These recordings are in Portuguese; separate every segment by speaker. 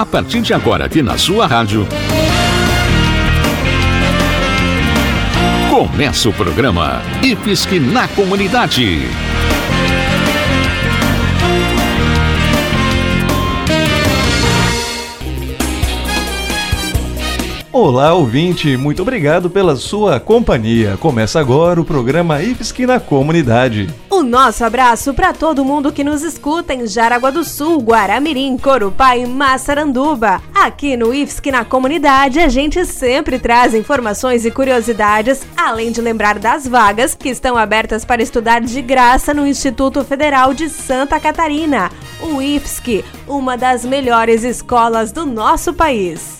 Speaker 1: A partir de agora, aqui na sua rádio. Começa o programa IFSC na Comunidade.
Speaker 2: Olá, ouvinte, muito obrigado pela sua companhia. Começa agora o programa IFSC na Comunidade.
Speaker 3: O nosso abraço para todo mundo que nos escuta em Jaraguá do Sul, Guaramirim, Corupá e Massaranduba. Aqui no IFSC na Comunidade, a gente sempre traz informações e curiosidades, além de lembrar das vagas que estão abertas para estudar de graça no Instituto Federal de Santa Catarina, o IFSC, uma das melhores escolas do nosso país.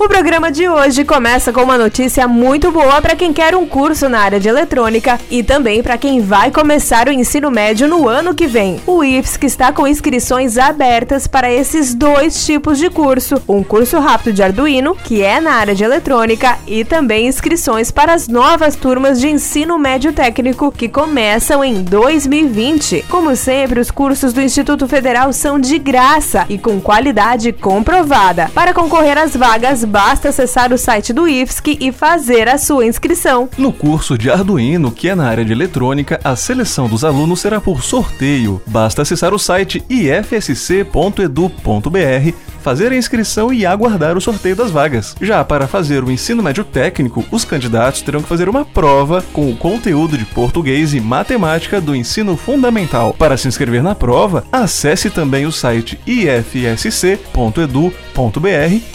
Speaker 3: O programa de hoje começa com uma notícia muito boa para quem quer um curso na área de eletrônica e também para quem vai começar o ensino médio no ano que vem. O IFSC está com inscrições abertas para esses dois tipos de curso: um curso rápido de Arduino, que é na área de eletrônica, e também inscrições para as novas turmas de ensino médio técnico que começam em 2020. Como sempre, os cursos do Instituto Federal são de graça e com qualidade comprovada. Para concorrer às vagas basta acessar o site do IFSC e fazer a sua inscrição.
Speaker 2: No curso de Arduino, que é na área de eletrônica, a seleção dos alunos será por sorteio. Basta acessar o site ifsc.edu.br fazer a inscrição e aguardar o sorteio das vagas. Já para fazer o ensino médio técnico, os candidatos terão que fazer uma prova com o conteúdo de português e matemática do ensino fundamental. Para se inscrever na prova, acesse também o site ifsc.edu.br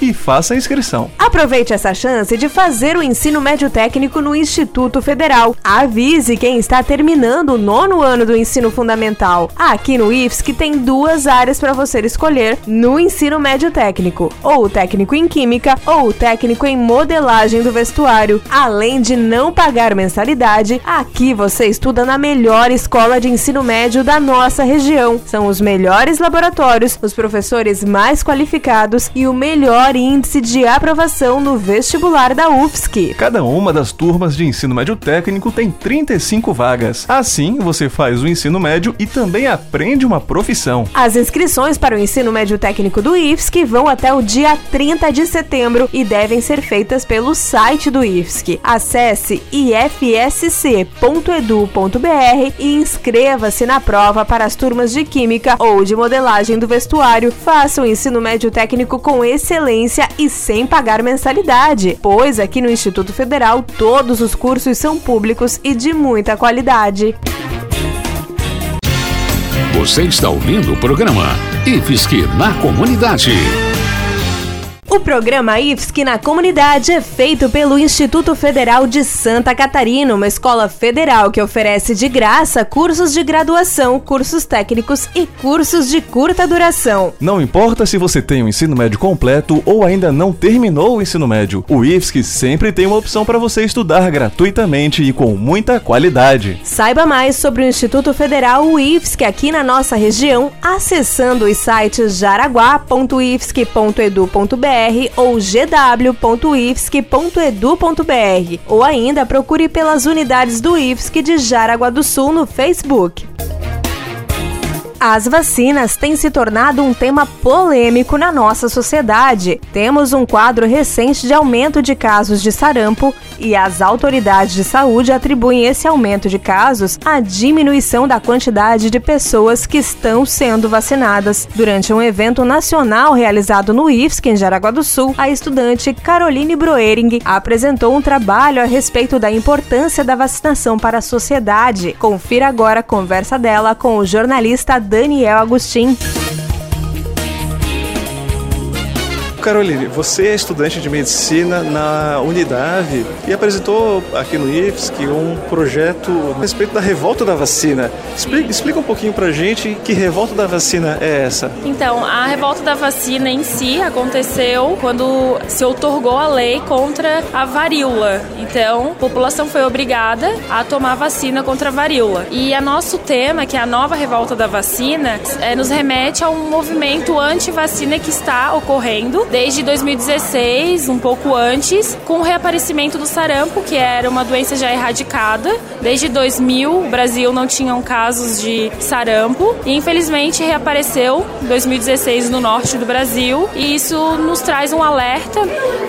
Speaker 2: e faça a inscrição.
Speaker 3: Aproveite essa chance de fazer o ensino médio técnico no Instituto Federal. Avise quem está terminando o nono ano do ensino fundamental. Aqui no IFSC tem duas áreas para você escolher no ensino médio médio técnico, ou o técnico em química, ou o técnico em modelagem do vestuário. Além de não pagar mensalidade, aqui você estuda na melhor escola de ensino médio da nossa região. São os melhores laboratórios, os professores mais qualificados e o melhor índice de aprovação no vestibular da UFSC.
Speaker 2: Cada uma das turmas de ensino médio técnico tem 35 vagas. Assim, você faz o ensino médio e também aprende uma profissão.
Speaker 3: As inscrições para o ensino médio técnico do IFSC IFSC vão até o dia 30 de setembro e devem ser feitas pelo site do IFSC. Acesse ifsc.edu.br e inscreva-se na prova para as turmas de Química ou de Modelagem do Vestuário. Faça o ensino médio técnico com excelência e sem pagar mensalidade, pois aqui no Instituto Federal todos os cursos são públicos e de muita qualidade.
Speaker 1: Você está ouvindo o programa IFSC na Comunidade.
Speaker 3: O programa IFSC na comunidade é feito pelo Instituto Federal de Santa Catarina, uma escola federal que oferece de graça cursos de graduação, cursos técnicos e cursos de curta duração.
Speaker 2: Não importa se você tem o um ensino médio completo ou ainda não terminou o ensino médio, o IFSC sempre tem uma opção para você estudar gratuitamente e com muita qualidade.
Speaker 3: Saiba mais sobre o Instituto Federal IFSC aqui na nossa região acessando os sites jaraguá.ifsc.edu.br ou gw.ifsc.edu.br ou ainda procure pelas unidades do IFSC de Jaraguá do Sul no Facebook. As vacinas têm se tornado um tema polêmico na nossa sociedade. Temos um quadro recente de aumento de casos de sarampo e as autoridades de saúde atribuem esse aumento de casos à diminuição da quantidade de pessoas que estão sendo vacinadas. Durante um evento nacional realizado no IFSC, em Jaraguá do Sul, a estudante Caroline Broering apresentou um trabalho a respeito da importância da vacinação para a sociedade. Confira agora a conversa dela com o jornalista Daniel Agostinho.
Speaker 2: Caroline, você é estudante de medicina na Unidade e apresentou aqui no IFSC um projeto a respeito da revolta da vacina. Explica, explica um pouquinho pra gente que revolta da vacina é essa.
Speaker 4: Então, a revolta da vacina em si aconteceu quando se outorgou a lei contra a varíola. Então, a população foi obrigada a tomar vacina contra a varíola. E a nosso tema, que é a nova revolta da vacina, é, nos remete a um movimento anti-vacina que está ocorrendo desde 2016, um pouco antes, com o reaparecimento do sarampo, que era uma doença já erradicada. Desde 2000, o Brasil não tinha casos de sarampo e infelizmente reapareceu em 2016 no norte do Brasil. E isso nos traz um alerta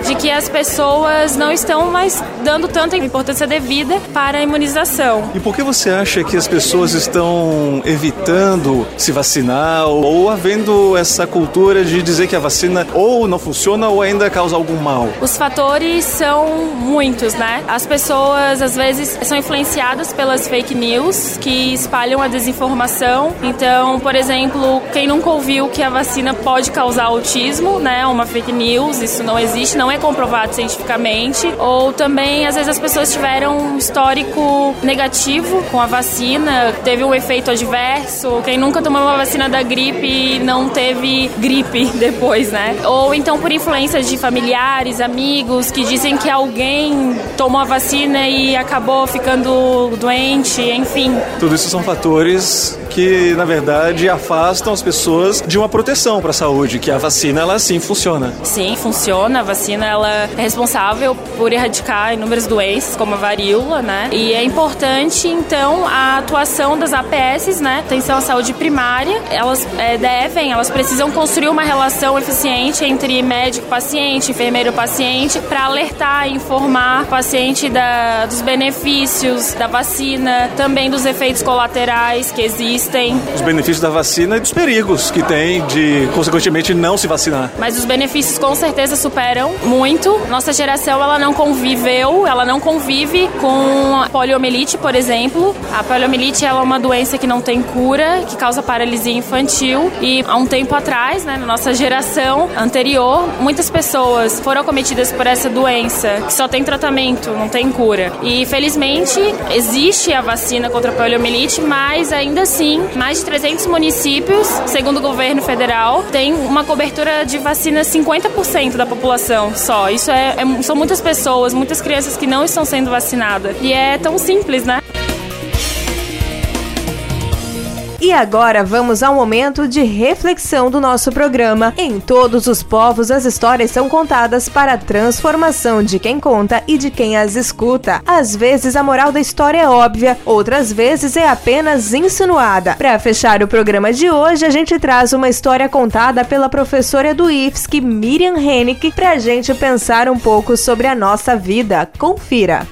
Speaker 4: de que as pessoas não estão mais dando tanta importância devida para a imunização.
Speaker 2: E por que você acha que as pessoas estão evitando se vacinar ou havendo essa cultura de dizer que a vacina ou não funciona ou ainda causa algum mal?
Speaker 4: Os fatores são muitos, né? As pessoas às vezes são influenciadas pelas fake news que espalham a desinformação. Então, por exemplo, quem nunca ouviu que a vacina pode causar autismo, né? Uma fake news, isso não existe, não é comprovado cientificamente. Ou também, às vezes as pessoas tiveram um histórico negativo com a vacina, teve um efeito adverso. Quem nunca tomou uma vacina da gripe não teve gripe depois, né? Ou então por influência de familiares, amigos que dizem que alguém tomou a vacina e acabou ficando doente, enfim.
Speaker 2: Tudo isso são fatores que, na verdade, afastam as pessoas de uma proteção para a saúde, que a vacina, ela sim funciona.
Speaker 4: Sim, funciona. A vacina, ela é responsável por erradicar inúmeras doenças, como a varíola, né? E é importante, então, a atuação das APS, né? Atenção à saúde primária. Elas é, devem, elas precisam construir uma relação eficiente entre médico-paciente, enfermeiro-paciente, para alertar e informar o paciente da, dos benefícios da vacina, também dos efeitos colaterais que existem.
Speaker 2: Os benefícios da vacina e dos perigos que tem de, consequentemente, não se vacinar.
Speaker 4: Mas os benefícios com certeza superam muito. Nossa geração, ela não conviveu, ela não convive com poliomielite, por exemplo. A poliomielite é uma doença que não tem cura, que causa paralisia infantil. E há um tempo atrás, né, na nossa geração anterior, muitas pessoas foram cometidas por essa doença, que só tem tratamento, não tem cura. E felizmente existe a vacina contra a poliomielite, mas ainda assim, mais de 300 municípios, segundo o governo federal, tem uma cobertura de vacina 50% da população só. Isso é, é, são muitas pessoas, muitas crianças que não estão sendo vacinadas. E é tão simples, né?
Speaker 3: E agora vamos ao momento de reflexão do nosso programa. Em todos os povos, as histórias são contadas para a transformação de quem conta e de quem as escuta. Às vezes a moral da história é óbvia, outras vezes é apenas insinuada. Para fechar o programa de hoje, a gente traz uma história contada pela professora do IFSC, Miriam Hennick, para a gente pensar um pouco sobre a nossa vida. Confira!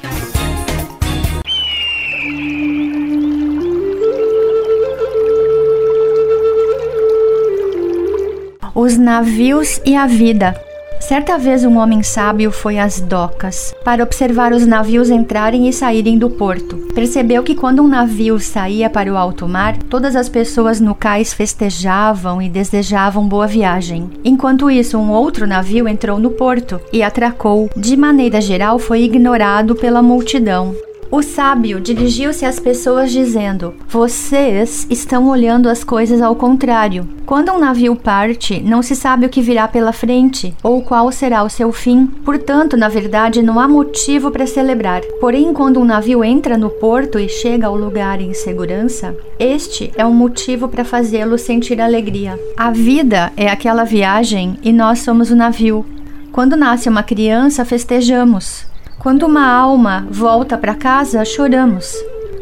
Speaker 5: Os navios e a vida. Certa vez um homem sábio foi às docas para observar os navios entrarem e saírem do porto. Percebeu que quando um navio saía para o alto mar, todas as pessoas no cais festejavam e desejavam boa viagem. Enquanto isso, um outro navio entrou no porto e atracou. De maneira geral, foi ignorado pela multidão. O sábio dirigiu-se às pessoas dizendo: Vocês estão olhando as coisas ao contrário. Quando um navio parte, não se sabe o que virá pela frente ou qual será o seu fim. Portanto, na verdade, não há motivo para celebrar. Porém, quando um navio entra no porto e chega ao lugar em segurança, este é um motivo para fazê-lo sentir alegria. A vida é aquela viagem e nós somos o navio. Quando nasce uma criança, festejamos. Quando uma alma volta para casa, choramos.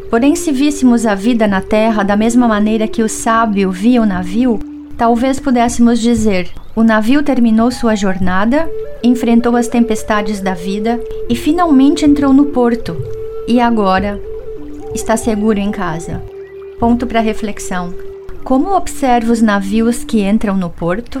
Speaker 5: Porém, se víssemos a vida na terra da mesma maneira que o sábio via o navio, talvez pudéssemos dizer: o navio terminou sua jornada, enfrentou as tempestades da vida e finalmente entrou no porto. E agora está seguro em casa. Ponto para reflexão. Como observa os navios que entram no porto?